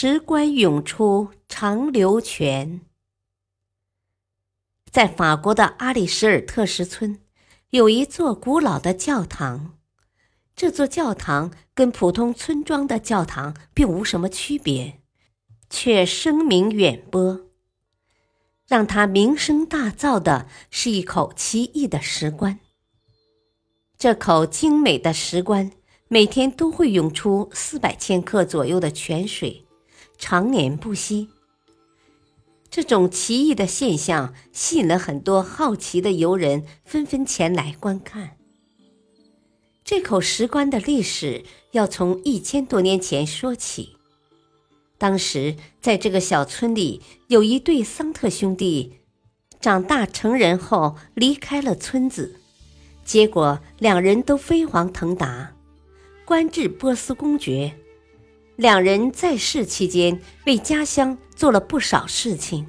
石棺涌出长流泉。在法国的阿里什尔特什村，有一座古老的教堂。这座教堂跟普通村庄的教堂并无什么区别，却声名远播。让它名声大噪的是一口奇异的石棺。这口精美的石棺每天都会涌出四百千克左右的泉水。常年不息，这种奇异的现象吸引了很多好奇的游人，纷纷前来观看。这口石棺的历史要从一千多年前说起。当时，在这个小村里，有一对桑特兄弟，长大成人后离开了村子，结果两人都飞黄腾达，官至波斯公爵。两人在世期间为家乡做了不少事情。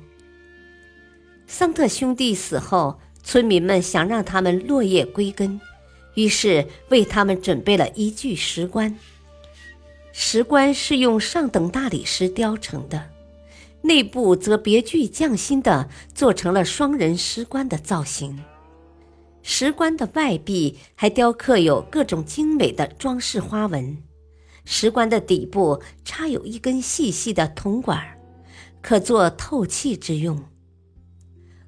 桑特兄弟死后，村民们想让他们落叶归根，于是为他们准备了一具石棺。石棺是用上等大理石雕成的，内部则别具匠心地做成了双人石棺的造型。石棺的外壁还雕刻有各种精美的装饰花纹。石棺的底部插有一根细细的铜管，可做透气之用。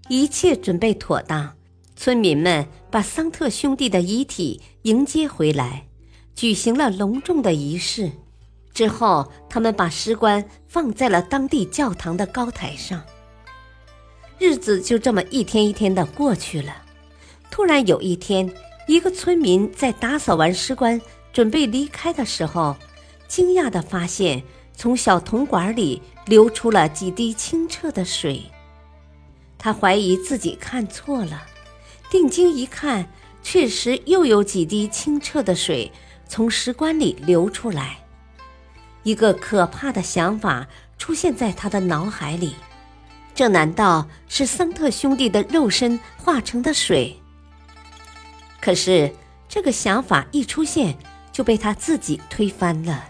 一切准备妥当，村民们把桑特兄弟的遗体迎接回来，举行了隆重的仪式。之后，他们把石棺放在了当地教堂的高台上。日子就这么一天一天的过去了。突然有一天，一个村民在打扫完石棺，准备离开的时候。惊讶地发现，从小铜管里流出了几滴清澈的水。他怀疑自己看错了，定睛一看，确实又有几滴清澈的水从石棺里流出来。一个可怕的想法出现在他的脑海里：这难道是桑特兄弟的肉身化成的水？可是，这个想法一出现，就被他自己推翻了。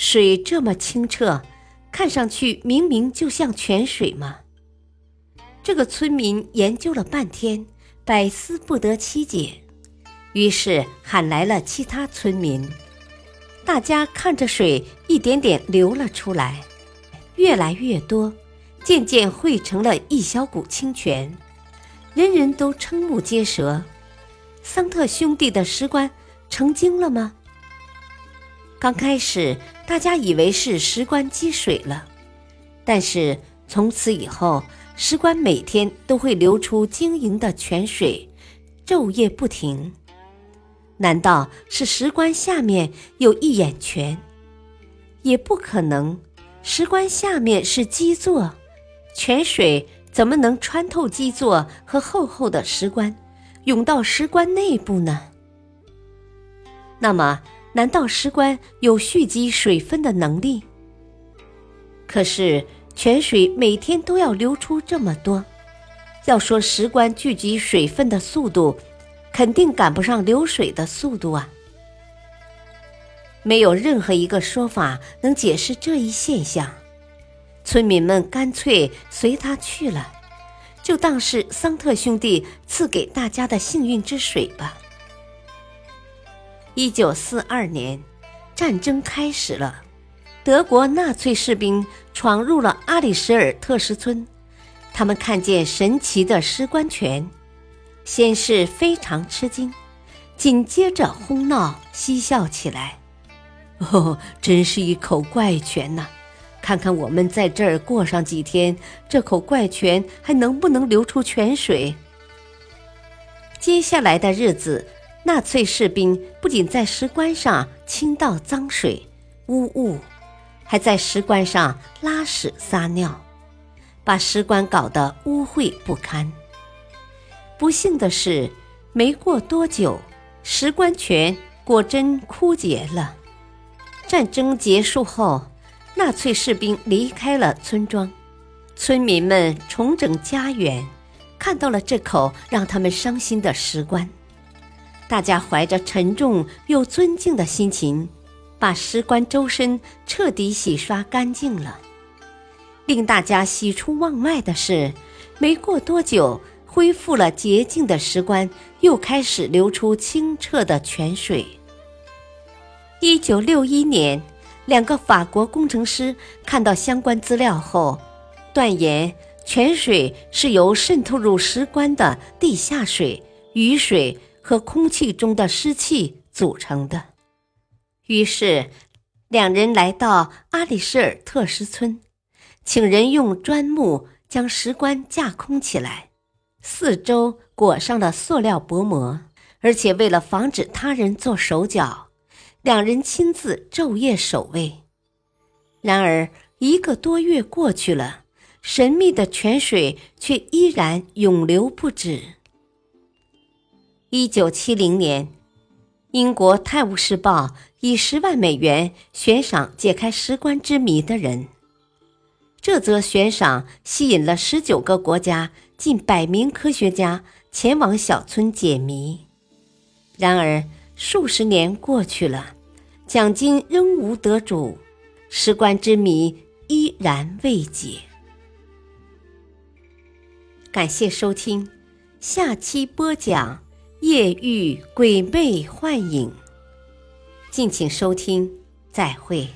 水这么清澈，看上去明明就像泉水嘛。这个村民研究了半天，百思不得其解，于是喊来了其他村民。大家看着水一点点流了出来，越来越多，渐渐汇成了一小股清泉，人人都瞠目结舌。桑特兄弟的石棺成精了吗？刚开始，大家以为是石棺积水了，但是从此以后，石棺每天都会流出晶莹的泉水，昼夜不停。难道是石棺下面有一眼泉？也不可能，石棺下面是基座，泉水怎么能穿透基座和厚厚的石棺，涌到石棺内部呢？那么？难道石棺有蓄积水分的能力？可是泉水每天都要流出这么多，要说石棺聚集水分的速度，肯定赶不上流水的速度啊！没有任何一个说法能解释这一现象，村民们干脆随他去了，就当是桑特兄弟赐给大家的幸运之水吧。一九四二年，战争开始了。德国纳粹士兵闯入了阿里什尔特什村，他们看见神奇的石棺泉，先是非常吃惊，紧接着哄闹嬉笑起来。哦，真是一口怪泉呐！看看我们在这儿过上几天，这口怪泉还能不能流出泉水？接下来的日子。纳粹士兵不仅在石棺上倾倒脏水、污物，还在石棺上拉屎撒尿，把石棺搞得污秽不堪。不幸的是，没过多久，石棺泉果真枯竭了。战争结束后，纳粹士兵离开了村庄，村民们重整家园，看到了这口让他们伤心的石棺。大家怀着沉重又尊敬的心情，把石棺周身彻底洗刷干净了。令大家喜出望外的是，没过多久，恢复了洁净的石棺又开始流出清澈的泉水。一九六一年，两个法国工程师看到相关资料后，断言泉水是由渗透入石棺的地下水、雨水。和空气中的湿气组成的。于是，两人来到阿里舍尔特什村，请人用砖木将石棺架空起来，四周裹上了塑料薄膜，而且为了防止他人做手脚，两人亲自昼夜守卫。然而，一个多月过去了，神秘的泉水却依然涌流不止。一九七零年，英国《泰晤士报》以十万美元悬赏解开石棺之谜的人。这则悬赏吸引了十九个国家近百名科学家前往小村解谜。然而，数十年过去了，奖金仍无得主，石棺之谜依然未解。感谢收听，下期播讲。夜遇鬼魅幻影，敬请收听，再会。